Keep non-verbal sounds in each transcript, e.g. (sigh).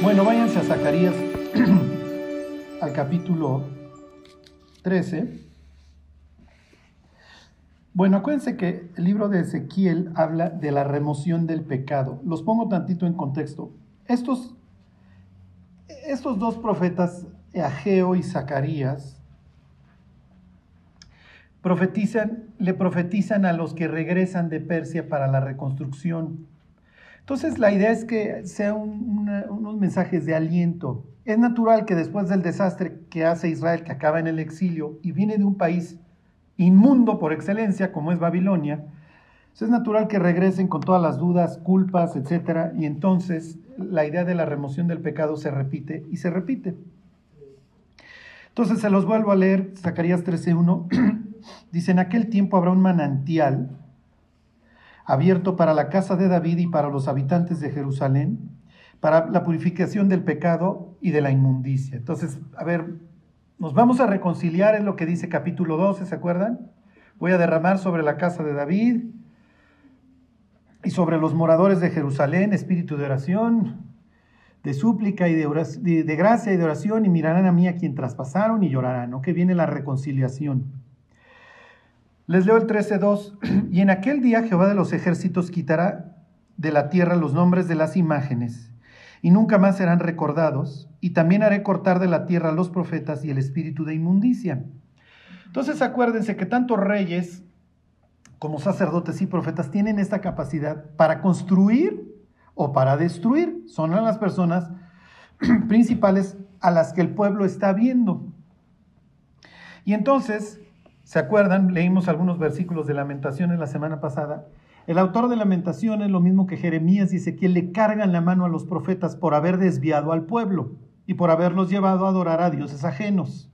Bueno, váyanse a Zacarías (clears throat) al capítulo 13. Bueno, acuérdense que el libro de Ezequiel habla de la remoción del pecado. Los pongo tantito en contexto. Estos, estos dos profetas, Ageo y Zacarías, profetizan, le profetizan a los que regresan de Persia para la reconstrucción. Entonces la idea es que sean unos mensajes de aliento. Es natural que después del desastre que hace Israel, que acaba en el exilio y viene de un país inmundo por excelencia, como es Babilonia, pues es natural que regresen con todas las dudas, culpas, etc. Y entonces la idea de la remoción del pecado se repite y se repite. Entonces se los vuelvo a leer, Zacarías 13.1. (clears throat) Dice, en aquel tiempo habrá un manantial abierto para la casa de David y para los habitantes de Jerusalén, para la purificación del pecado y de la inmundicia. Entonces, a ver, nos vamos a reconciliar, es lo que dice capítulo 12, ¿se acuerdan? Voy a derramar sobre la casa de David y sobre los moradores de Jerusalén espíritu de oración, de súplica y de, de, gracia y de oración, y mirarán a mí a quien traspasaron y llorarán, ¿no? Que viene la reconciliación. Les leo el 13.2. (clears throat) Y en aquel día Jehová de los ejércitos quitará de la tierra los nombres de las imágenes, y nunca más serán recordados, y también haré cortar de la tierra los profetas y el espíritu de inmundicia. Entonces acuérdense que tanto reyes como sacerdotes y profetas tienen esta capacidad para construir o para destruir. Son las personas (clears throat) principales a las que el pueblo está viendo. Y entonces ¿Se acuerdan? Leímos algunos versículos de Lamentaciones la semana pasada. El autor de Lamentaciones, lo mismo que Jeremías, dice que le cargan la mano a los profetas por haber desviado al pueblo y por haberlos llevado a adorar a dioses ajenos.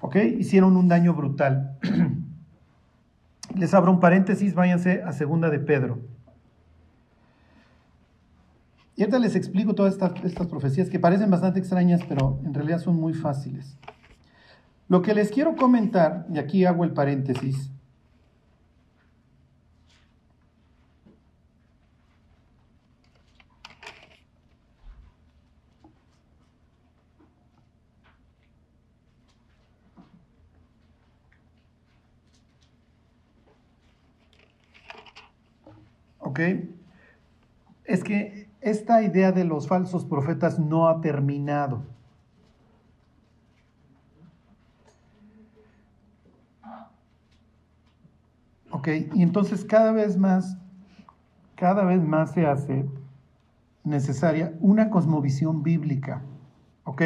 ¿Ok? Hicieron un daño brutal. (clears throat) Les abro un paréntesis, váyanse a segunda de Pedro. Y ahorita les explico todas estas, estas profecías que parecen bastante extrañas, pero en realidad son muy fáciles. Lo que les quiero comentar, y aquí hago el paréntesis, ¿ok? Es que esta idea de los falsos profetas no ha terminado. ¿Ok? Y entonces cada vez más, cada vez más se hace necesaria una cosmovisión bíblica. ¿Ok?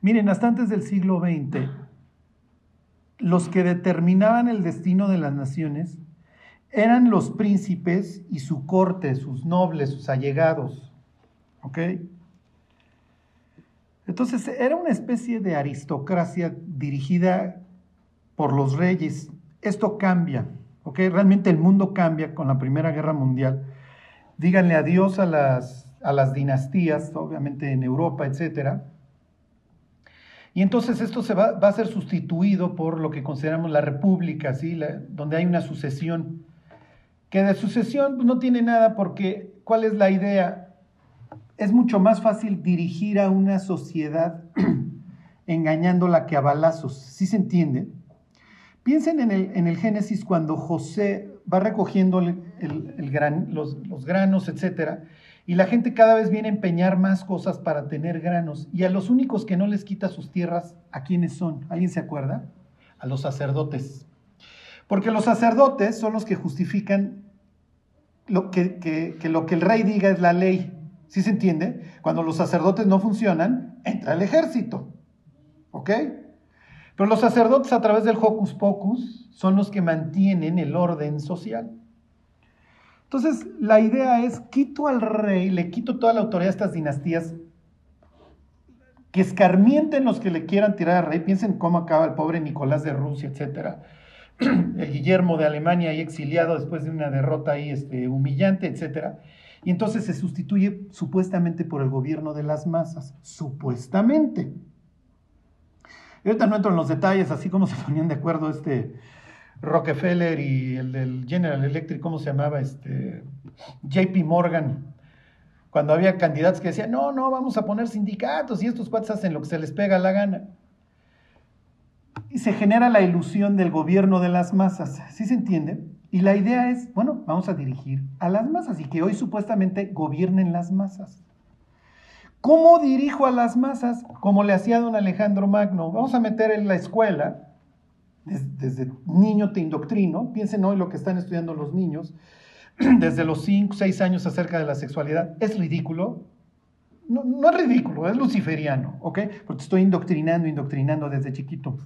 Miren, hasta antes del siglo XX, los que determinaban el destino de las naciones eran los príncipes y su corte, sus nobles, sus allegados. ¿Ok? Entonces era una especie de aristocracia dirigida por los reyes esto cambia, ¿ok? Realmente el mundo cambia con la Primera Guerra Mundial. Díganle adiós a las, a las dinastías, obviamente en Europa, etc. Y entonces esto se va, a ser sustituido por lo que consideramos la república, ¿sí? donde hay una sucesión. Que de sucesión pues, no tiene nada porque, ¿cuál es la idea? Es mucho más fácil dirigir a una sociedad (clears throat) engañándola que a balazos, ¿sí se entiende? Piensen en el, Génesis cuando José va recogiendo el, gran, los, granos, etc. Y la gente cada vez viene a empeñar más cosas para tener granos. Y a los únicos que no les quita sus tierras, ¿a quiénes son? ¿Alguien se acuerda? A los sacerdotes. Porque los sacerdotes son los que justifican lo que, que lo que el rey diga es la ley. ¿Sí se entiende? Cuando los sacerdotes no funcionan, entra el ejército. ¿Ok? Pero los sacerdotes a través del hocus pocus son los que mantienen el orden social. Entonces, la idea es, quito al rey, le quito toda la autoridad a estas dinastías, que escarmienten los que le quieran tirar al rey. Piensen cómo acaba el pobre Nicolás de Rusia, etc. (clears throat) El Guillermo de Alemania ahí exiliado después de una derrota ahí este, humillante, etc. Y entonces se sustituye supuestamente por el gobierno de las masas, supuestamente. Y ahorita no entro en los detalles, así como (laughs) se ponían de acuerdo este Rockefeller y el del General Electric, ¿cómo se llamaba? Este, JP Morgan, cuando había candidatos que decían, no, no, vamos a poner sindicatos y estos cuates hacen lo que se les pega la gana. Y se genera la ilusión del gobierno de las masas, ¿sí se entiende? Y la idea es, bueno, vamos a dirigir a las masas y que hoy supuestamente gobiernen las masas. ¿Cómo dirijo a las masas? Como le hacía don Alejandro Magno. Vamos a meter en la escuela, desde, niño te indoctrino, piensen hoy lo que están estudiando los niños, (clears throat) desde los 5, 6 años acerca de la sexualidad. ¿Es ridículo? No, es ridículo, es luciferiano, ¿ok? Porque estoy indoctrinando, indoctrinando desde chiquito.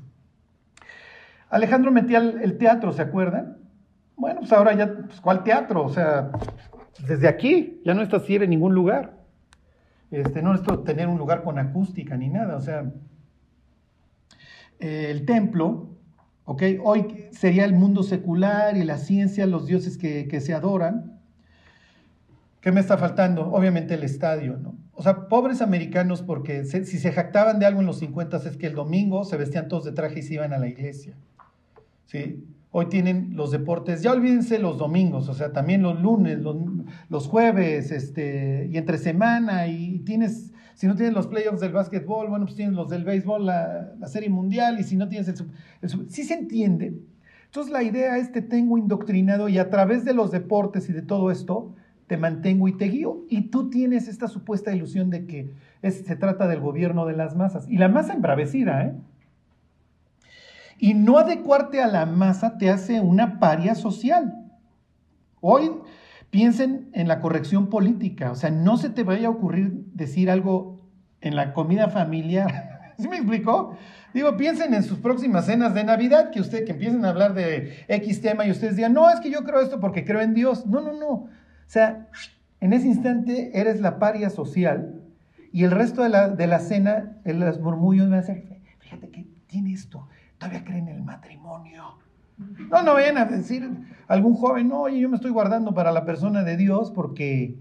Alejandro metía el, teatro, ¿se acuerdan? Bueno, pues ahora ya, pues, ¿cuál teatro? O sea, desde aquí, ya no está así en ningún lugar. Este, no necesito tener un lugar con acústica ni nada, o sea, el templo, ¿ok? Hoy sería el mundo secular y la ciencia, los dioses que, se adoran. ¿Qué me está faltando? Obviamente el estadio, ¿no? O sea, pobres americanos porque si se jactaban de algo en los 50 es que el domingo se vestían todos de traje y se iban a la iglesia, ¿sí? Hoy tienen los deportes, ya olvídense los domingos, o sea, también los lunes, los, jueves, este, y entre semana, y tienes, si no tienes los playoffs del básquetbol, bueno, pues tienes los del béisbol, la, serie mundial, y si no tienes el, el, sí se entiende. Entonces la idea es te tengo indoctrinado y a través de los deportes y de todo esto, te mantengo y te guío. Y tú tienes esta supuesta ilusión de que se trata del gobierno de las masas. Y la masa embravecida, ¿eh? Y no adecuarte a la masa te hace una paria social. Hoy piensen en la corrección política, o sea, no se te vaya a ocurrir decir algo en la comida familiar. (laughs) ¿Sí me explicó? Digo, piensen en sus próximas cenas de Navidad, que ustedes que empiecen a hablar de X tema y ustedes digan, no, es que yo creo esto porque creo en Dios. No, no, no. O sea, en ese instante eres la paria social y el resto de la, de la cena, el murmullos va a ser, fíjate que tiene esto, todavía creen en el matrimonio. No, no vayan a decir algún joven, no, oye, yo me estoy guardando para la persona de Dios porque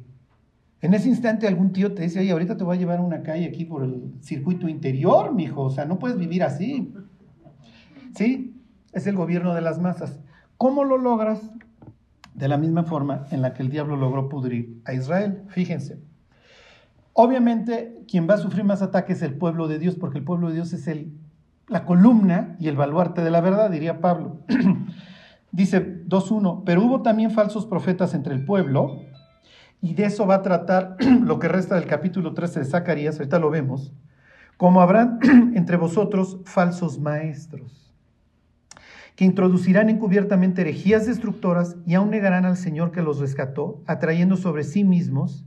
en ese instante algún tío te dice, oye, ahorita te voy a llevar a una calle aquí por el circuito interior, mijo, o sea, no puedes vivir así. ¿Sí? Es el gobierno de las masas. ¿Cómo lo logras? De la misma forma en la que el diablo logró pudrir a Israel. Fíjense. Obviamente, quien va a sufrir más ataques es el pueblo de Dios, porque el pueblo de Dios es el la columna y el baluarte de la verdad, diría Pablo. (clears throat) Dice 2.1, pero hubo también falsos profetas entre el pueblo, y de eso va a tratar (clears throat) lo que resta del capítulo 13 de Zacarías, ahorita lo vemos, como habrán (clears throat) entre vosotros falsos maestros, que introducirán encubiertamente herejías destructoras y aún negarán al Señor que los rescató, atrayendo sobre sí mismos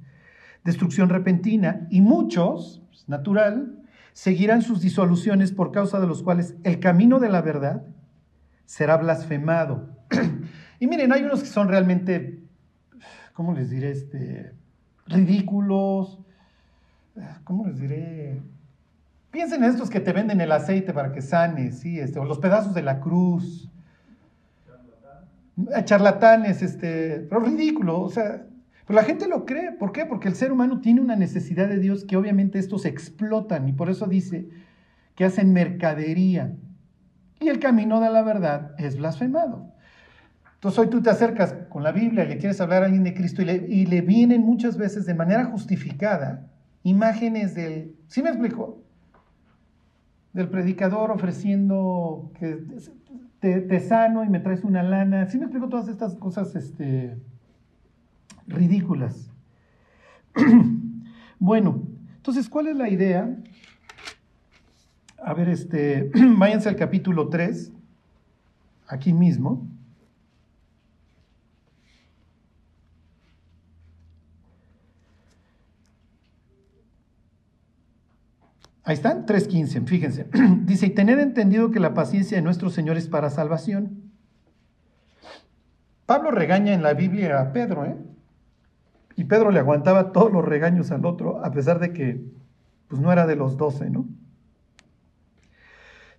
destrucción repentina, y muchos, natural, seguirán sus disoluciones por causa de los cuales el camino de la verdad será blasfemado. (clears throat) y miren, hay unos que son realmente, ¿cómo les diré? Este, ridículos, ¿cómo les diré? Piensen en estos que te venden el aceite para que sanes, ¿sí? Este, o los pedazos de la cruz. Charlatanes, este, pero ridículo, o sea, pero la gente lo cree. ¿Por qué? Porque el ser humano tiene una necesidad de Dios que obviamente estos explotan y por eso dice que hacen mercadería. Y el camino de la verdad es blasfemado. Entonces hoy tú te acercas con la Biblia le quieres hablar a alguien de Cristo y le, y le vienen muchas veces de manera justificada imágenes del... ¿Sí me explico? Del predicador ofreciendo que te, te, sano y me traes una lana. ¿Sí me explico todas estas cosas? Este, ridículas. (clears throat) bueno, entonces, ¿cuál es la idea? A ver, este, (clears throat) váyanse al capítulo 3, aquí mismo. Ahí están, 3.15, fíjense. (clears throat) Dice, y tener entendido que la paciencia de nuestro Señor es para salvación. Pablo regaña en la Biblia a Pedro, ¿eh? Y Pedro le aguantaba todos los regaños al otro, a pesar de que pues, no era de los doce, ¿no?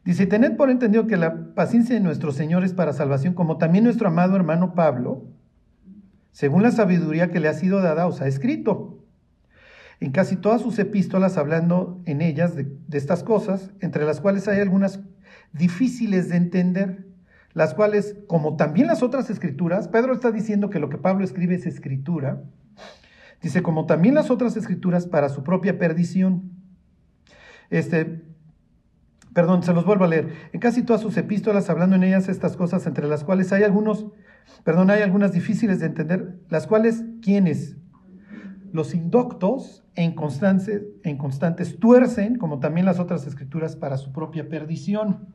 Dice, tened por entendido que la paciencia de nuestro Señor es para salvación, como también nuestro amado hermano Pablo, según la sabiduría que le ha sido dada, os ha escrito. En casi todas sus epístolas, hablando en ellas de, de estas cosas, entre las cuales hay algunas difíciles de entender, las cuales, como también las otras escrituras, Pedro está diciendo que lo que Pablo escribe es escritura, Dice, como también las otras escrituras para su propia perdición. Este, perdón, se los vuelvo a leer. En casi todas sus epístolas, hablando en ellas estas cosas, entre las cuales hay algunos, perdón, hay algunas difíciles de entender, las cuales, ¿quiénes? Los indoctos e inconstantes, e inconstantes tuercen, como también las otras escrituras, para su propia perdición.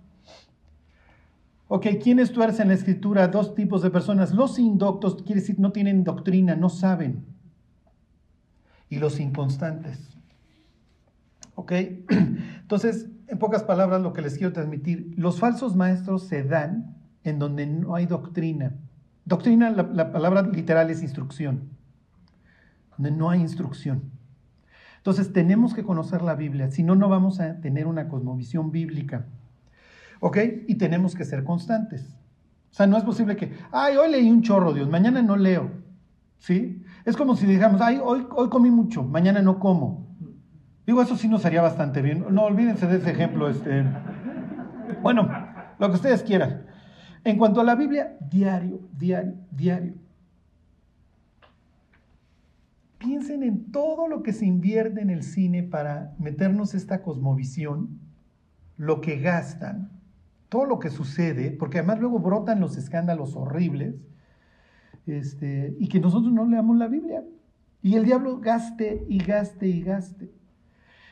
Ok, ¿quiénes tuercen la escritura? Dos tipos de personas. Los indoctos, quiere decir, no tienen doctrina, no saben. Y los inconstantes. ¿Ok? (clears throat) Entonces, en pocas palabras, lo que les quiero transmitir, los falsos maestros se dan en donde no hay doctrina. Doctrina, la, la palabra literal es instrucción. Donde no hay instrucción. Entonces, tenemos que conocer la Biblia, si no, no vamos a tener una cosmovisión bíblica. ¿Ok? Y tenemos que ser constantes. O sea, no es posible que, ay, hoy leí un chorro, Dios, mañana no leo. ¿Sí? Es como si dijéramos, ay, hoy, hoy comí mucho, mañana no como. Digo, eso sí nos haría bastante bien. No, olvídense de ese ejemplo. Este. Bueno, lo que ustedes quieran. En cuanto a la Biblia, diario, diario, diario. Piensen en todo lo que se invierte en el cine para meternos esta cosmovisión, lo que gastan, todo lo que sucede, porque además luego brotan los escándalos horribles, este, y que nosotros no leamos la Biblia. Y el diablo gaste y gaste y gaste.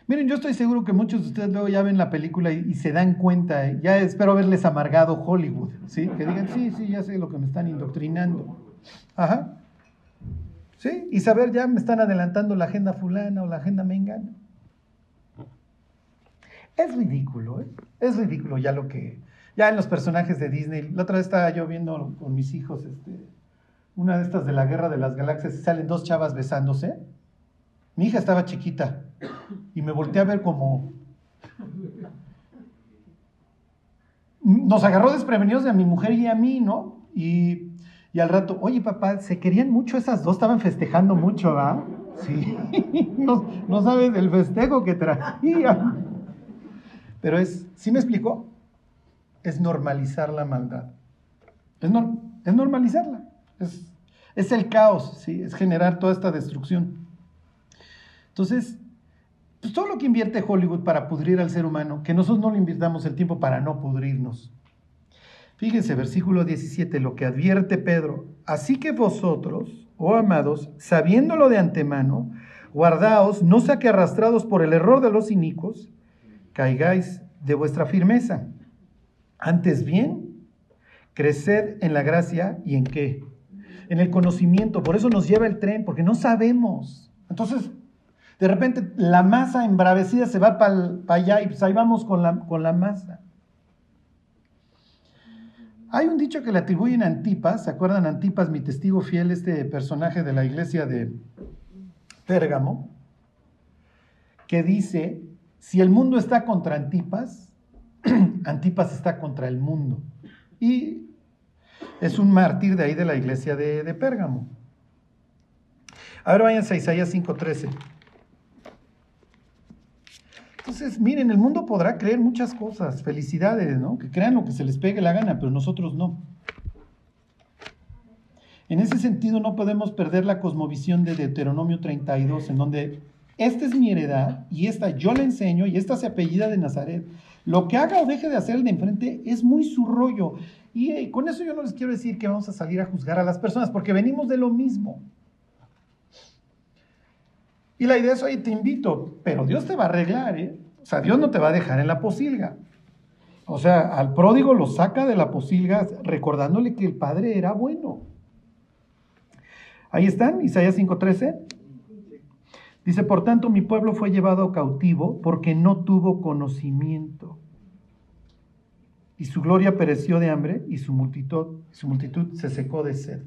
Miren, yo estoy seguro que muchos de ustedes luego ya ven la película y, se dan cuenta, ya espero haberles amargado Hollywood, ¿sí? Que digan, sí, sí, ya sé lo que me están indoctrinando. Ajá. ¿Sí? Y saber, ya me están adelantando la agenda fulana o la agenda mengana. Es ridículo, ¿eh? Es ridículo ya lo que, ya en los personajes de Disney. La otra vez estaba yo viendo con mis hijos este, una de estas de la Guerra de las Galaxias y salen dos chavas besándose. Mi hija estaba chiquita y me volteé a ver como... Nos agarró desprevenidos de a mi mujer y a mí, ¿no? Y, y al rato, oye papá, se querían mucho esas dos, estaban festejando mucho, ¿verdad? Sí, (laughs) no, no sabes el festejo que traía. Pero es, ¿sí me explicó? es normalizar la maldad. Es, es normalizarla. Es, el caos, ¿sí? es generar toda esta destrucción. Entonces, pues todo lo que invierte Hollywood para pudrir al ser humano, que nosotros no le invirtamos el tiempo para no pudrirnos. Fíjense, versículo 17, lo que advierte Pedro. Así que vosotros, oh amados, sabiéndolo de antemano, guardaos, no sea que arrastrados por el error de los inicuos, caigáis de vuestra firmeza. Antes bien, crecer en la gracia y en qué? En el conocimiento. Por eso nos lleva el tren, porque no sabemos. Entonces, de repente la masa embravecida se va para allá y pues ahí vamos con la, con la masa. Hay un dicho que le atribuyen a Antipas, ¿se acuerdan Antipas, mi testigo fiel, este personaje de la iglesia de Pérgamo? Que dice, si el mundo está contra Antipas, (clears throat) Antipas está contra el mundo. Y es un mártir de ahí de la iglesia de, Pérgamo. Ahora váyanse a Isaías 5:13. Entonces, miren, el mundo podrá creer muchas cosas, felicidades, ¿no? Que crean lo que se les pegue la gana, pero nosotros no. En ese sentido, no podemos perder la cosmovisión de Deuteronomio 32, en donde esta es mi heredad y esta yo la enseño y esta se apellida de Nazaret. Lo que haga o deje de hacer el de enfrente es muy su rollo. Y con eso yo no les quiero decir que vamos a salir a juzgar a las personas, porque venimos de lo mismo. Y la idea es, oye, te invito, pero Dios te va a arreglar, ¿eh? O sea, Dios no te va a dejar en la posilga. O sea, al pródigo lo saca de la posilga recordándole que el padre era bueno. Ahí están, Isaías 5:13. Dice, por tanto, mi pueblo fue llevado cautivo porque no tuvo conocimiento. Y su gloria pereció de hambre y su multitud, su multitud se secó de sed.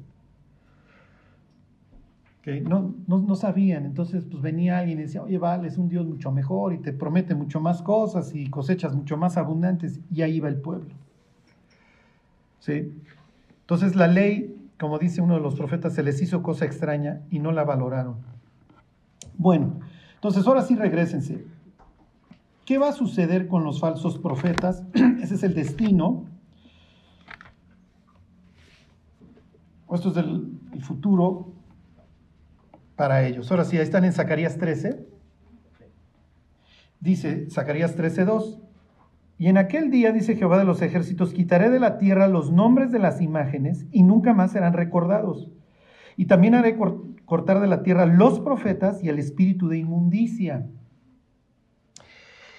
No, no, sabían, entonces pues venía alguien y decía, oye, vale, es un Dios mucho mejor y te promete mucho más cosas y cosechas mucho más abundantes y ahí va el pueblo. ¿Sí? Entonces la ley, como dice uno de los profetas, se les hizo cosa extraña y no la valoraron. Bueno, entonces ahora sí regresense. ¿Qué va a suceder con los falsos profetas? (clears throat) Ese es el destino. Esto es el, futuro. para ellos. Ahora sí, ahí están en Zacarías 13. Dice Zacarías 13:2. Y en aquel día, dice Jehová de los ejércitos, quitaré de la tierra los nombres de las imágenes y nunca más serán recordados. Y también haré cortar de la tierra los profetas y el espíritu de inmundicia.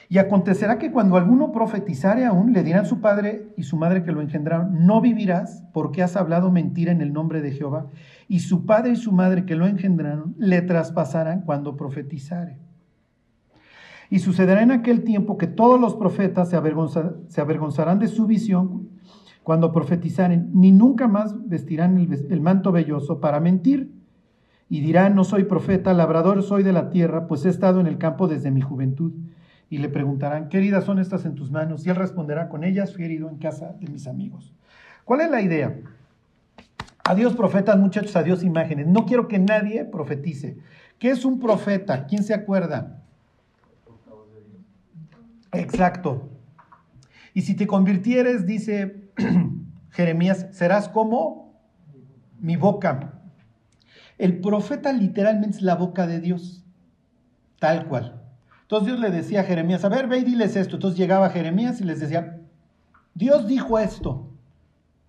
Y acontecerá que cuando alguno profetizare aún, le dirán su padre y su madre que lo engendraron, no vivirás porque has hablado mentira en el nombre de Jehová. Y su padre y su madre que lo engendraron le traspasarán cuando profetizare. Y sucederá en aquel tiempo que todos los profetas se, avergonzarán de su visión cuando profetizaren, ni nunca más vestirán el, el manto velloso para mentir. Y dirán, no soy profeta, labrador soy de la tierra, pues he estado en el campo desde mi juventud y le preguntarán, ¿qué heridas son estas en tus manos? Y él responderá, con ellas fui herido en casa de mis amigos. ¿Cuál es la idea? Adiós profetas, muchachos, adiós imágenes. No quiero que nadie profetice. ¿Qué es un profeta? ¿Quién se acuerda? Exacto. Y si te convirtieres, dice (clears throat) Jeremías, serás como mi boca. El profeta literalmente es la boca de Dios, tal cual. Entonces Dios le decía a Jeremías, a ver, ve y diles esto. Entonces llegaba Jeremías y les decía, Dios dijo esto.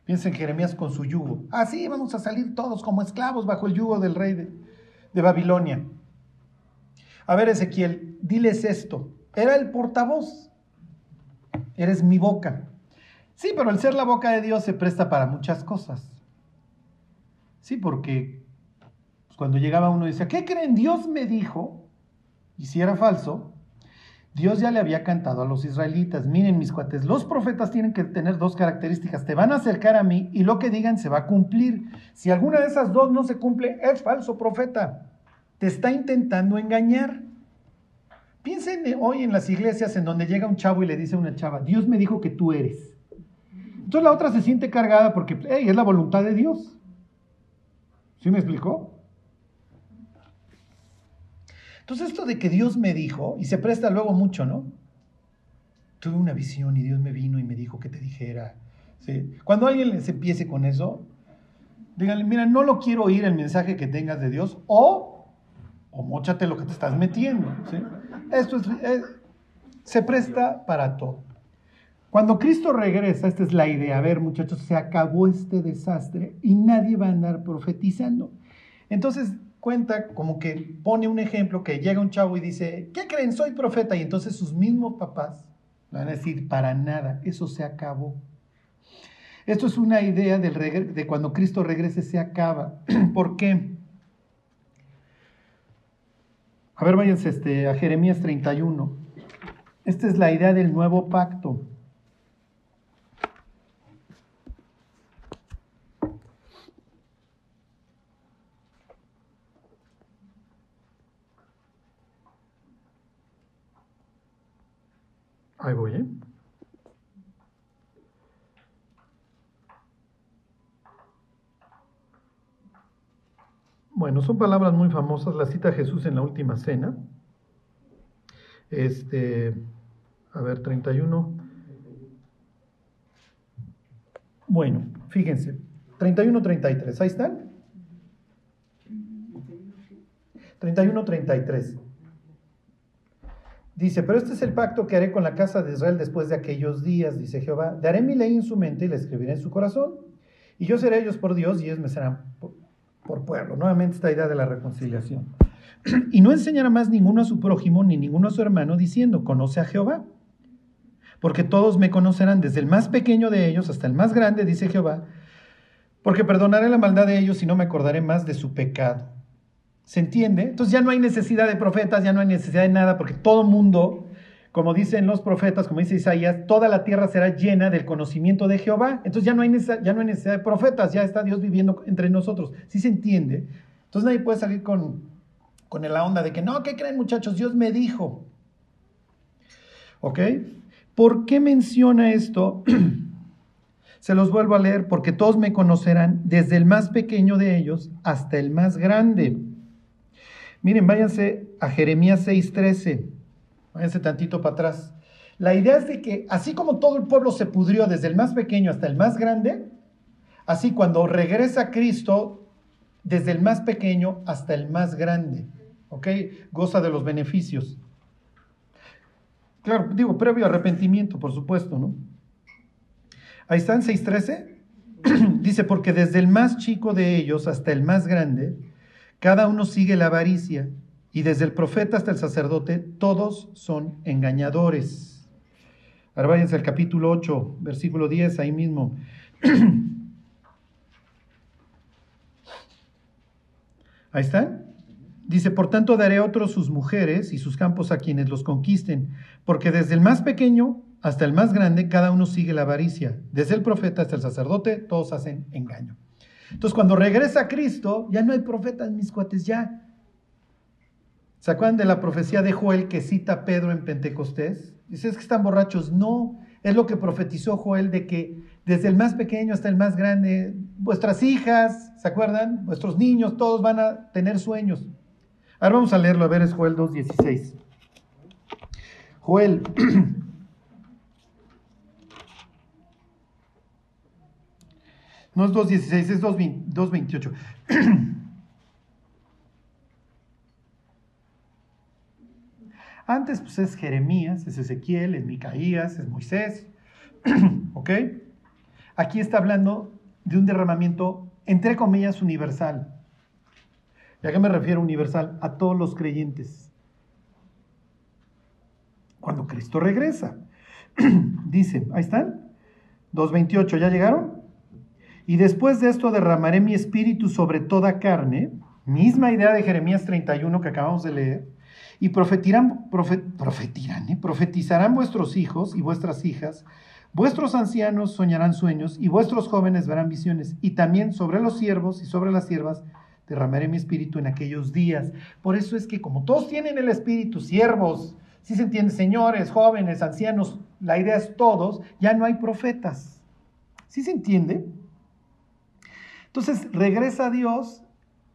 Piensen en Jeremías con su yugo. Así ah, vamos a salir todos como esclavos bajo el yugo del rey de Babilonia. A ver, Ezequiel, diles esto. Era el portavoz. Eres mi boca. Sí, pero el ser la boca de Dios se presta para muchas cosas. Sí, porque cuando llegaba uno y decía, ¿qué creen? Dios me dijo. Y si era falso, Dios ya le había cantado a los israelitas, miren mis cuates, los profetas tienen que tener dos características, te van a acercar a mí y lo que digan se va a cumplir. Si alguna de esas dos no se cumple, es falso profeta, te está intentando engañar. Piensen hoy en las iglesias en donde llega un chavo y le dice a una chava, Dios me dijo que tú eres. Entonces la otra se siente cargada porque es la voluntad de Dios. ¿Sí me explicó? Entonces esto de que Dios me dijo, y se presta luego mucho, ¿no? Tuve una visión y Dios me vino y me dijo que te dijera. Cuando alguien les empiece con eso, díganle, mira, no lo quiero oír el mensaje que tengas de Dios, o, o mochate lo que te estás metiendo. Esto es, se presta para todo. Cuando Cristo regresa, esta es la idea, a ver muchachos, se acabó este desastre y nadie va a andar profetizando. Entonces, cuenta como que pone un ejemplo que llega un chavo y dice, ¿qué creen? Soy profeta. Y entonces sus mismos papás van a decir, para nada, eso se acabó. Esto es una idea del de cuando Cristo regrese se acaba. (clears throat) ¿Por qué? A ver, váyanse este, a Jeremías 31. Esta es la idea del nuevo pacto. Ahí voy, ¿eh? Son palabras muy famosas, la cita Jesús en la última cena. Este, a ver, 31. Bueno, fíjense, 31, 33, ahí están. 31, 33. Dice, pero este es el pacto que haré con la casa de Israel después de aquellos días, dice Jehová. Daré mi ley en su mente y la escribiré en su corazón. Y yo seré ellos por Dios y ellos me serán por, pueblo. Nuevamente esta idea de la reconciliación. (clears throat) Y no enseñará más ninguno a su prójimo ni ninguno a su hermano diciendo, conoce a Jehová. Porque todos me conocerán, desde el más pequeño de ellos hasta el más grande, dice Jehová. Porque perdonaré la maldad de ellos y no me acordaré más de su pecado. ¿Se entiende? Entonces ya no hay necesidad de profetas, ya no hay necesidad de nada, porque todo mundo, como dicen los profetas, como dice Isaías, toda la tierra será llena del conocimiento de Jehová. Entonces ya no hay necesidad, ya no hay necesidad de profetas, ya está Dios viviendo entre nosotros. ¿Sí se entiende? Entonces nadie puede salir con, con la onda de que, no, ¿qué creen muchachos? Dios me dijo. ¿Ok? ¿Por qué menciona esto? (clears throat) Se los vuelvo a leer porque todos me conocerán, desde el más pequeño de ellos hasta el más grande. Miren, váyanse a Jeremías 6:13. Váyanse tantito para atrás. La idea es de que así como todo el pueblo se pudrió desde el más pequeño hasta el más grande, así cuando regresa Cristo, desde el más pequeño hasta el más grande, ¿ok? Goza de los beneficios. Claro, digo, previo arrepentimiento, por supuesto, ¿no? Ahí están 6.13. (clears throat) Dice, porque desde el más chico de ellos hasta el más grande, cada uno sigue la avaricia, y desde el profeta hasta el sacerdote, todos son engañadores. Ahora váyanse al capítulo 8, versículo 10, ahí mismo. (clears throat) Ahí están. Dice, por tanto daré a otros sus mujeres y sus campos a quienes los conquisten, porque desde el más pequeño hasta el más grande, cada uno sigue la avaricia. Desde el profeta hasta el sacerdote, todos hacen engaño. Entonces, cuando regresa Cristo, ya no hay profetas, mis cuates, ya. ¿Se acuerdan de la profecía de Joel que cita Pedro en Pentecostés? Dice, es que están borrachos. No, es lo que profetizó Joel de que desde el más pequeño hasta el más grande, vuestras hijas, ¿se acuerdan? Vuestros niños, todos van a tener sueños. Ahora vamos a leerlo, a ver, es Joel 2.16. Joel. (clears throat) No es 2.16, es 2.28. (clears throat) Antes pues es Jeremías, es Ezequiel, es Micaías, es Moisés. (clears throat) ¿Ok? Aquí está hablando de un derramamiento, entre comillas, universal. ¿Y a qué me refiero universal? A todos los creyentes. Cuando Cristo regresa. (clears throat) Dice, ahí están, 2.28, ¿ya llegaron? Y después de esto derramaré mi espíritu sobre toda carne, misma idea de Jeremías 31 que acabamos de leer, y profetirán, profetirán, ¿eh? profetizarán vuestros hijos y vuestras hijas, vuestros ancianos soñarán sueños y vuestros jóvenes verán visiones, y también sobre los siervos y sobre las siervas derramaré mi espíritu en aquellos días. Por eso es que como todos tienen el espíritu, siervos, si se entiende, señores, jóvenes, ancianos, la idea es todos, ya no hay profetas. ¿Sí se entiende? Entonces regresa a Dios.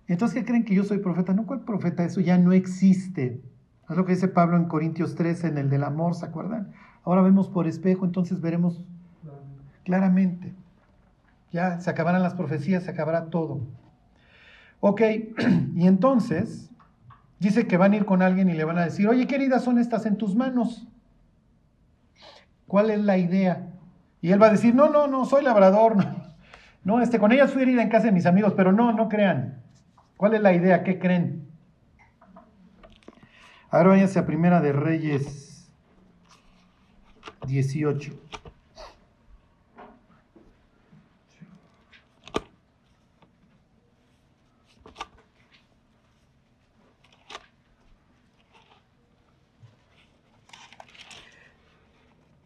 Entonces, ¿qué creen que yo soy profeta? No, ¿cuál profeta? Eso ya no existe. Es lo que dice Pablo en Corintios 13, en el del amor, ¿se acuerdan? Ahora vemos por espejo, entonces veremos claramente. Ya se acabarán las profecías, se acabará todo. Ok, (clears throat) y entonces dice que van a ir con alguien y le van a decir, oye, ¿qué heridas son estas en tus manos? ¿Cuál es la idea? Y él va a decir, no, no, no, soy labrador. (laughs) No, no este, con ellas fui herida en casa de mis amigos, pero no, no crean. ¿Cuál es la idea? ¿Qué creen? Ahora váyanse a Primera de Reyes 18.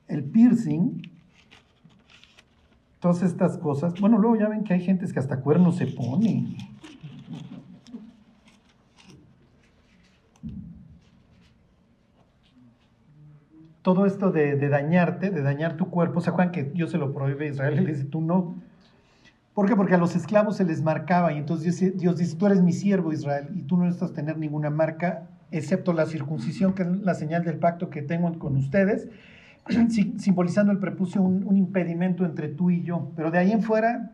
El piercing, todas estas cosas, bueno, luego ya ven que hay gentes que hasta cuernos se ponen. Todo esto de, dañarte, de dañar tu cuerpo, ¿se acuerdan que Dios se lo prohíbe a Israel? (laughs) Y le dice, tú no. ¿Por qué? Porque a los esclavos se les marcaba y entonces Dios, dice, tú eres mi siervo Israel y tú no necesitas tener ninguna marca excepto la circuncisión, que es la señal del pacto que tengo con ustedes, (clears throat) simbolizando el prepucio un, un impedimento entre tú y yo. Pero de ahí en fuera,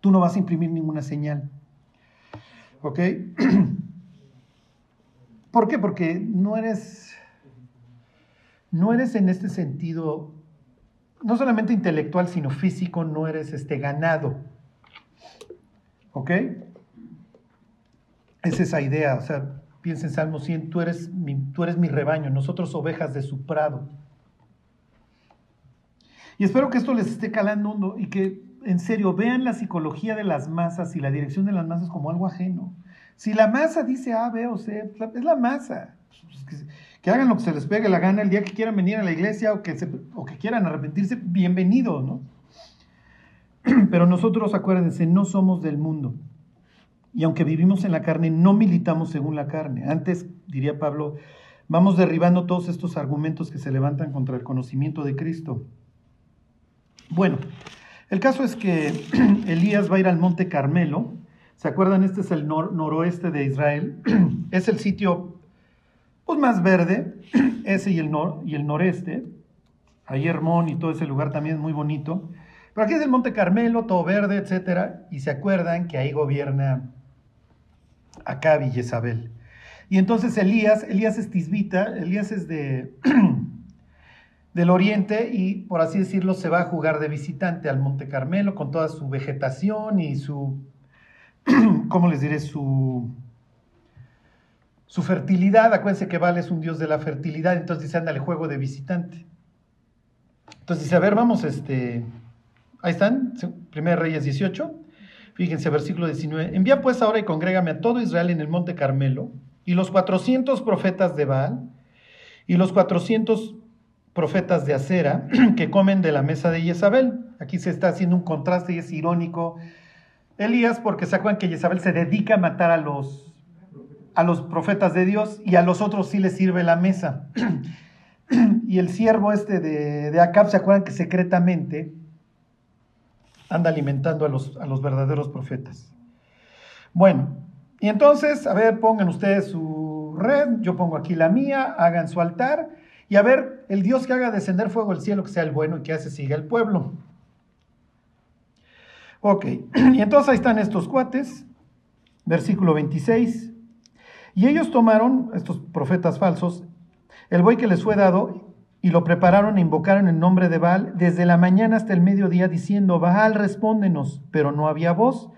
tú no vas a imprimir ninguna señal. ¿Ok? (clears throat) ¿Por qué? Porque no eres no eres en este sentido, no solamente intelectual, sino físico, no eres este ganado. ¿Ok? Es esa idea, o sea, piensa en Salmo 100, tú eres, mi, tú eres mi rebaño, nosotros ovejas de su prado. Y espero que esto les esté calando y que en serio vean la psicología de las masas y la dirección de las masas como algo ajeno. Si la masa dice A, B o C, es la masa. Que hagan lo que se les pegue la gana el día que quieran venir a la iglesia o que, o que quieran arrepentirse, bienvenidos, ¿no? (clears throat) Pero nosotros, acuérdense, no somos del mundo. Y aunque vivimos en la carne, no militamos según la carne. Antes, diría Pablo, vamos derribando todos estos argumentos que se levantan contra el conocimiento de Cristo. Bueno, el caso es que (clears throat) Elías va a ir al monte Carmelo. ¿Se acuerdan? Este es el noroeste de Israel. (clears throat) es el sitio pues más verde, (clears throat) ese y el, y el noreste, ahí Hermón y todo ese lugar también es muy bonito. Pero aquí es el Monte Carmelo, todo verde, etcétera, y se acuerdan que ahí gobierna Acab y. Y entonces Elías, Elías es tisbita, Elías es de, (clears throat) del oriente y por así decirlo se va a jugar de visitante al Monte Carmelo con toda su vegetación y su, (clears throat) ¿cómo les diré? Su, su fertilidad. Acuérdense que Baal es un dios de la fertilidad, entonces dice, ándale, juego de visitante. Entonces dice, a ver, vamos, este, ahí están, 1 Reyes 18. Fíjense, versículo 19. Envía pues ahora y congrégame a todo Israel en el monte Carmelo y los 400 profetas de Baal y los 400 profetas de Acera (clears throat) que comen de la mesa de Jezabel. Aquí se está haciendo un contraste y es irónico. Elías, porque se acuerdan que Jezabel se dedica a matar a los, a los profetas de Dios y a los otros sí les sirve la mesa. (clears throat) y el siervo este de, de Acab, ¿se acuerdan que secretamente anda alimentando a los, a los verdaderos profetas? Bueno, y entonces, a ver, pongan ustedes su red, yo pongo aquí la mía, hagan su altar y a ver, el Dios que haga descender fuego del cielo, que sea el bueno y que hace siga el pueblo. Ok, (clears throat) y entonces ahí están estos cuates, versículo 26. Y ellos tomaron, estos profetas falsos, el buey que les fue dado y lo prepararon e invocaron el nombre de Baal desde la mañana hasta el mediodía diciendo, Baal, respóndenos, pero no había voz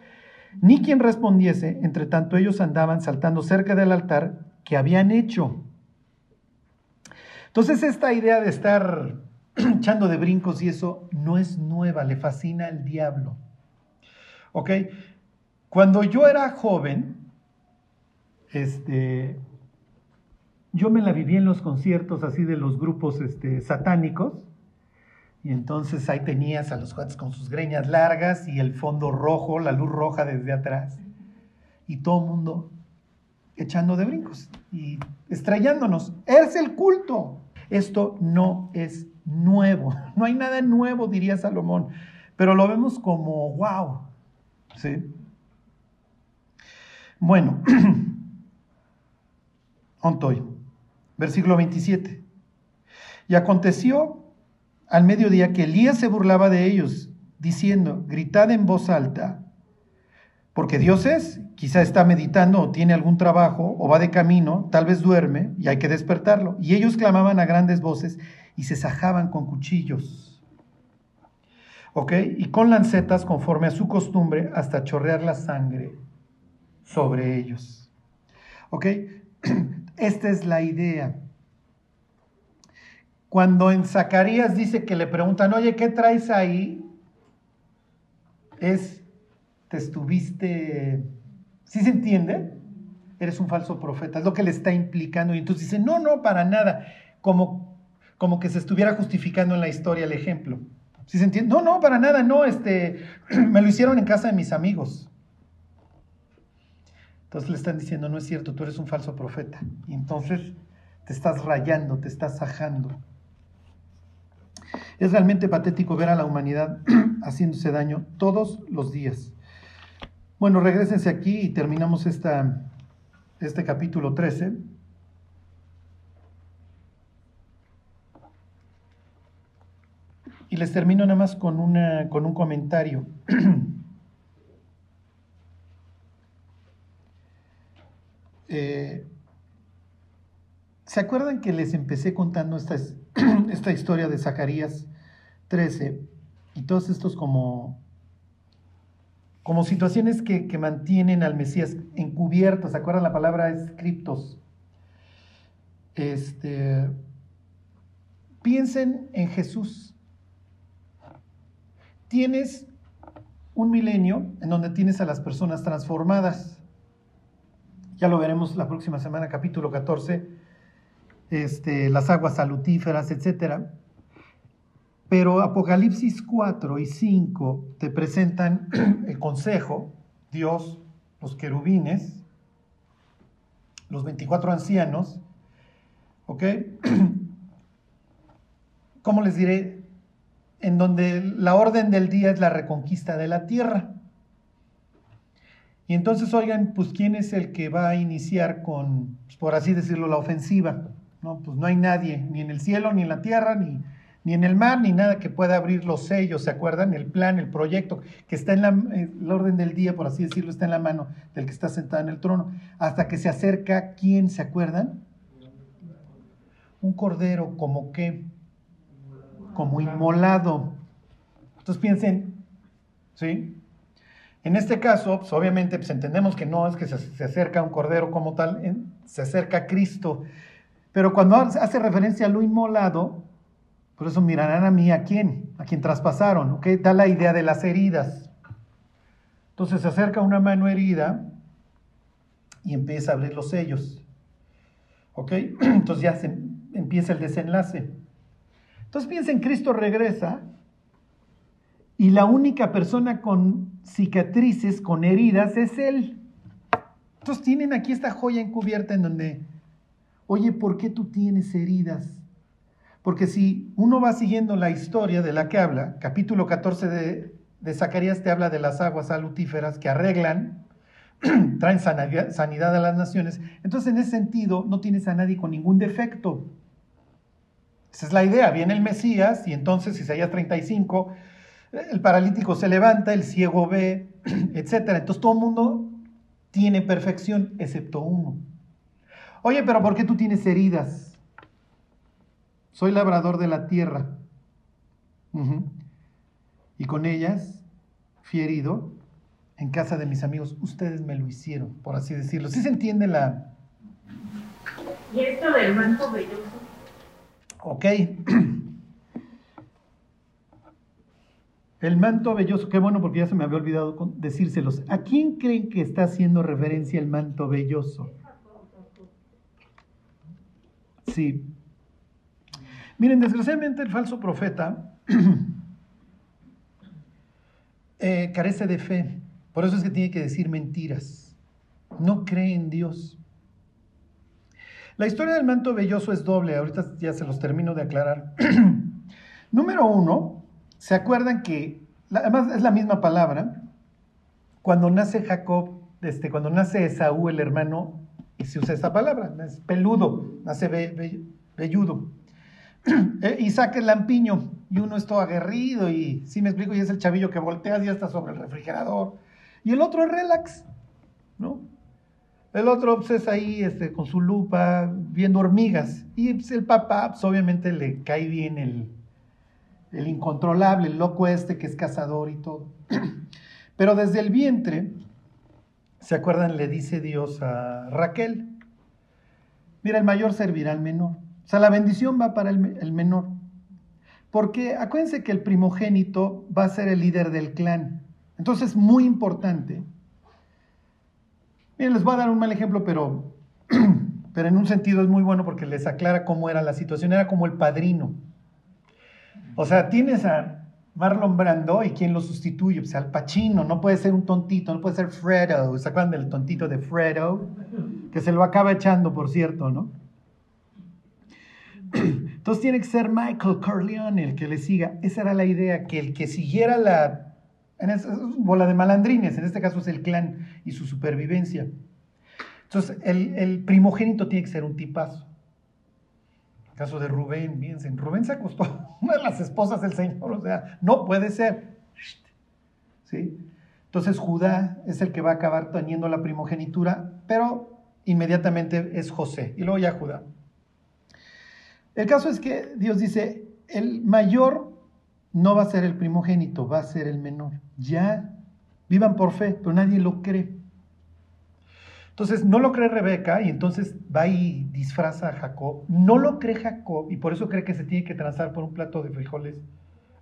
ni quien respondiese, entre tanto ellos andaban saltando cerca del altar que habían hecho. Entonces esta idea de estar (clears throat) echando de brincos y eso no es nueva, le fascina al diablo. ¿Ok? Cuando yo era joven, este, yo me la viví en los conciertos así de los grupos este, satánicos y entonces ahí tenías a los cuates con sus greñas largas y el fondo rojo, la luz roja desde atrás. Y todo el mundo echando de brincos y estrellándonos. Es el culto. Esto no es nuevo. (laughs) No hay nada nuevo, diría Salomón. Pero lo vemos como wow. ¿Sí? Bueno, (clears throat) Versículo 27. Y aconteció al mediodía que Elías se burlaba de ellos, diciendo, gritad en voz alta, porque Dios es, quizá está meditando o tiene algún trabajo o va de camino, tal vez duerme y hay que despertarlo. Y ellos clamaban a grandes voces y se sajaban con cuchillos. ¿Ok? Y con lancetas conforme a su costumbre hasta chorrear la sangre sobre ellos. ¿Ok? (clears throat) Esta es la idea. Cuando en Zacarías dice que le preguntan, oye, ¿qué traes ahí? Es, te estuviste, ¿sí se entiende? Eres un falso profeta, es lo que le está implicando. Y entonces dice, no, no, para nada, como, como que se estuviera justificando en la historia el ejemplo. ¿Sí se entiende? No, no, para nada, no, este, (clears throat) me lo hicieron en casa de mis amigos. Entonces le están diciendo, no es cierto, tú eres un falso profeta. Y entonces te estás rayando, te estás sajando. Es realmente patético ver a la humanidad (clears throat) haciéndose daño todos los días. Bueno, regresense aquí y terminamos esta, este capítulo 13. Y les termino nada más con, una, con un comentario. (clears throat) Eh, ¿Se acuerdan que les empecé contando esta, (clears throat) esta historia de Zacarías 13 y todos estos como, como situaciones que, mantienen al Mesías encubierto? ¿Se acuerdan? La palabra es criptos. Este, piensen en Jesús. Tienes un milenio en donde tienes a las personas transformadas. Ya lo veremos la próxima semana, capítulo 14 este, las aguas salutíferas, etc. Pero Apocalipsis 4 y 5 te presentan (clears throat) el consejo, Dios, los querubines, los 24 ancianos, ¿ok? (clears throat) ¿Cómo les diré? En donde la orden del día es la reconquista de la tierra. Y entonces, oigan, pues, ¿quién es el que va a iniciar con, por así decirlo, la ofensiva? No, pues no hay nadie, ni en el cielo, ni en la tierra, ni, ni en el mar, ni nada que pueda abrir los sellos, ¿se acuerdan? El plan, el proyecto, que está en la, el orden del día, por así decirlo, está en la mano del que está sentado en el trono, hasta que se acerca, ¿quién se acuerdan? Un cordero, como qué? Como inmolado. Entonces piensen, ¿sí? En este caso, pues, obviamente, pues entendemos que no es que se, acerca un cordero como tal, se acerca a Cristo. Pero cuando hace referencia a lo inmolado, por eso mirarán a mí a quién, a quien traspasaron, ¿ok? Da la idea de las heridas. Entonces se acerca una mano herida y empieza a abrir los sellos. ¿Ok? (clears throat) Entonces ya se empieza el desenlace. Entonces piensen, Cristo regresa y la única persona con cicatrices, con heridas, es Él. Entonces tienen aquí esta joya encubierta en donde, oye, ¿por qué tú tienes heridas? Porque si uno va siguiendo la historia de la que habla, capítulo 14 de, de Zacarías te habla de las aguas salutíferas que arreglan, (clears throat) traen sanidad a las naciones. Entonces, en ese sentido, no tienes a nadie con ningún defecto. Esa es la idea. Viene el Mesías y entonces Isaías 35, el paralítico se levanta, el ciego ve, (clears throat) etc. Entonces todo el mundo tiene perfección, excepto uno. Oye, pero ¿por qué tú tienes heridas? Soy labrador de la tierra. Y con ellas fui herido en casa de mis amigos. Ustedes me lo hicieron, por así decirlo. ¿Sí se entiende la... ¿Y esto del manto velloso? Ok. (clears throat) El manto velloso, qué bueno porque ya se me había olvidado decírselos. ¿A quién creen que está haciendo referencia el manto velloso? Sí, Miren, desgraciadamente el falso profeta (clears throat) eh, carece de fe. Por eso es que tiene que decir mentiras. No cree en Dios. La historia del manto velloso es doble. Ahorita ya se los termino de aclarar. (clears throat) Número uno, ¿se acuerdan que, además es la misma palabra, cuando nace Jacob, este, cuando nace Esaú, el hermano, y se usa esa palabra, es peludo, nace velludo. (clears throat) Eh, Isaac es lampiño y uno es todo aguerrido y si me explico y es el chavillo que volteas y ya está sobre el refrigerador. Y el otro es relax, ¿no? El otro pues, es ahí este, con su lupa viendo hormigas. Y pues, el papá pues, obviamente le cae bien el, el incontrolable, el loco este que es cazador y todo. (clears throat) Pero desde el vientre, ¿se acuerdan? Le dice Dios a Raquel, mira, el mayor servirá al menor. O sea, la bendición va para el, menor. Porque acuérdense que el primogénito va a ser el líder del clan. Entonces, es muy importante. Miren, les voy a dar un mal ejemplo, pero, (clears throat) pero en un sentido es muy bueno porque les aclara cómo era la situación. Era como el padrino. O sea, tienes a Marlon Brando y quién lo sustituye, o sea, al Pacino, no puede ser un tontito, no puede ser Fredo, ¿se acuerdan del tontito de Fredo? Que se lo acaba echando, por cierto, ¿no? (clears throat) Entonces tiene que ser Michael Corleone el que le siga. Esa era la idea, que el que siguiera la en bola de malandrines, en este caso es el clan y su supervivencia. Entonces el, primogénito tiene que ser un tipazo. El caso de Rubén, fíjense, Rubén se acostó (laughs) una de las esposas del Señor, o sea, no puede ser. ¿Sí? Entonces Judá es el que va a acabar teniendo la primogenitura, pero inmediatamente es José, y luego ya Judá. El caso es que Dios dice, el mayor no va a ser el primogénito, va a ser el menor. Ya, vivan por fe, pero nadie lo cree. Entonces, no lo cree Rebeca y entonces va y disfraza a Jacob. No lo cree Jacob y por eso cree que se tiene que transar por un plato de frijoles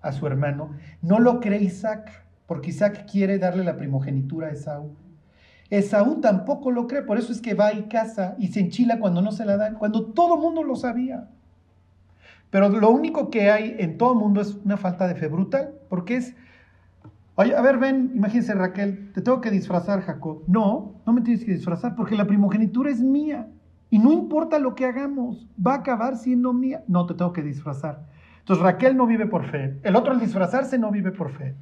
a su hermano. No lo cree Isaac, porque Isaac quiere darle la primogenitura a Esaú. Esaú tampoco lo cree, por eso es que va y casa y se enchila cuando no se la dan, cuando todo el mundo lo sabía. Pero lo único que hay en todo el mundo es una falta de fe brutal, porque es, oye, a ver, ven, imagínense Raquel, te tengo que disfrazar, Jacob. No, no me tienes que disfrazar, porque la primogenitura es mía. Y no importa lo que hagamos, va a acabar siendo mía. No, te tengo que disfrazar. Entonces Raquel no vive por fe. El otro al disfrazarse no vive por fe.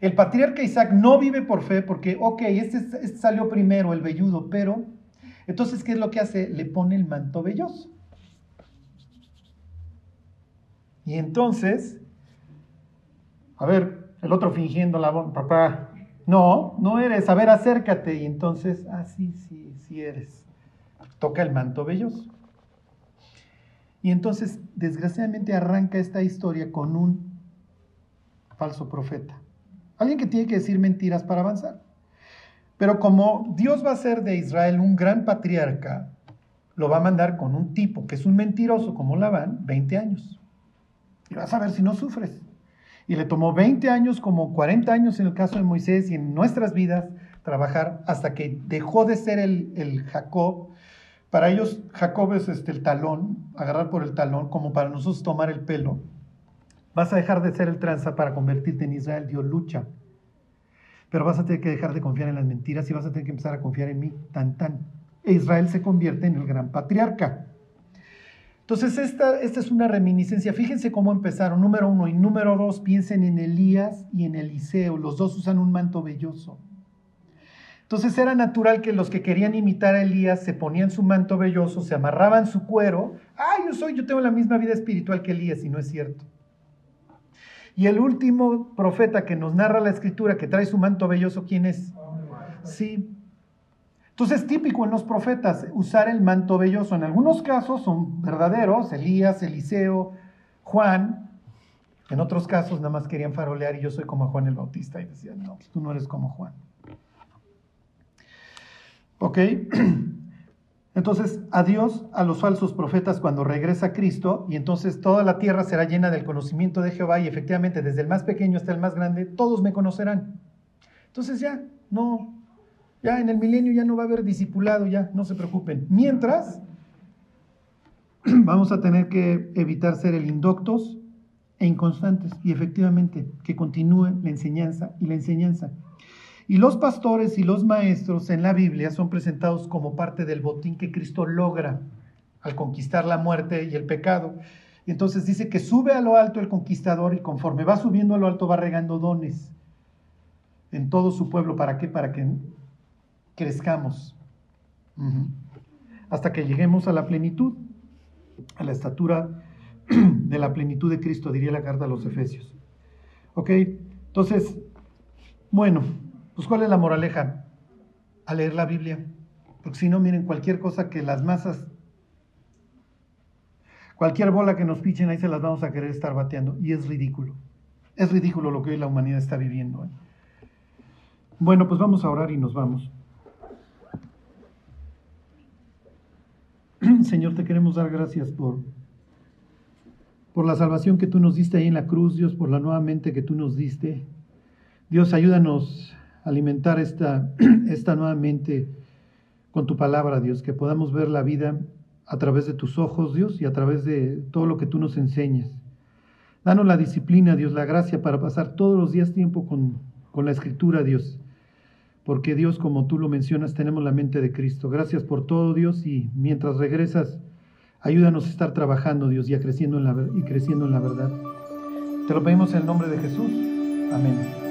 El patriarca Isaac no vive por fe porque, ok, este, este salió primero, el velludo, pero entonces, ¿qué es lo que hace? Le pone el manto velloso. Y entonces, a ver, el otro fingiendo la voz, papá, no, no eres, a ver, acércate. Y entonces, ah, sí, sí, sí eres. Toca el manto velloso. Y entonces, desgraciadamente, arranca esta historia con un falso profeta. Alguien que tiene que decir mentiras para avanzar. Pero como Dios va a ser de Israel un gran patriarca, lo va a mandar con un tipo que es un mentiroso como Labán, 20 años. Y vas a ver si no sufres. Y le tomó 20 años, como 40 años en el caso de Moisés y en nuestras vidas, trabajar hasta que dejó de ser el, el Jacob. Para ellos, Jacob es este, el talón, agarrar por el talón, como para nosotros tomar el pelo. Vas a dejar de ser el tranza para convertirte en Israel. Dios lucha. Pero vas a tener que dejar de confiar en las mentiras y vas a tener que empezar a confiar en mí. Tan, tan. E Israel se convierte en el gran patriarca. Entonces, esta, esta es una reminiscencia. Fíjense cómo empezaron. Número uno y número dos, piensen en Elías y en Eliseo. Los dos usan un manto velloso. Entonces era natural que los que querían imitar a Elías se ponían su manto velloso, se amarraban su cuero. Ah, yo soy, yo tengo la misma vida espiritual que Elías, y no es cierto. Y el último profeta que nos narra la escritura que trae su manto velloso, ¿quién es? Sí, entonces es típico en los profetas usar el manto velloso. En algunos casos son verdaderos, Elías, Eliseo, Juan. En otros casos nada más querían farolear y yo soy como Juan el Bautista. Y decían, no, tú no eres como Juan. ¿Ok? (clears throat) Entonces, adiós a los falsos profetas cuando regresa Cristo y entonces toda la tierra será llena del conocimiento de Jehová y efectivamente desde el más pequeño hasta el más grande, todos me conocerán. Entonces ya, no, ya en el milenio ya no va a haber discipulado, ya, no se preocupen. Mientras, (clears throat) vamos a tener que evitar ser el indoctos e inconstantes y efectivamente que continúe la enseñanza y la enseñanza. Y los pastores y los maestros en la Biblia son presentados como parte del botín que Cristo logra al conquistar la muerte y el pecado. Y entonces dice que sube a lo alto el conquistador y conforme va subiendo a lo alto va regando dones en todo su pueblo. ¿Para qué? Para que crezcamos hasta que lleguemos a la plenitud, a la estatura (clears throat) de la plenitud de Cristo, diría la carta a los Efesios. ¿Ok? Entonces, bueno, pues ¿cuál es la moraleja? A leer la Biblia. Porque si no, miren, cualquier cosa que las masas, cualquier bola que nos pichen, ahí se las vamos a querer estar bateando. Y es ridículo. Es ridículo lo que hoy la humanidad está viviendo. ¿eh? Bueno, pues vamos a orar y nos vamos. Señor, te queremos dar gracias por, por la salvación que tú nos diste ahí en la cruz, Dios, por la nueva mente que tú nos diste. Dios, ayúdanos a alimentar esta, (clears throat) esta nueva mente con tu palabra, Dios, que podamos ver la vida a través de tus ojos, Dios, y a través de todo lo que tú nos enseñas. Danos la disciplina, Dios, la gracia para pasar todos los días tiempo con, con la escritura, Dios porque Dios, como tú lo mencionas, tenemos la mente de Cristo. Gracias por todo, Dios, y mientras regresas, ayúdanos a estar trabajando, Dios, y, creciendo en la, y creciendo en la verdad. Te lo pedimos en el nombre de Jesús. Amén.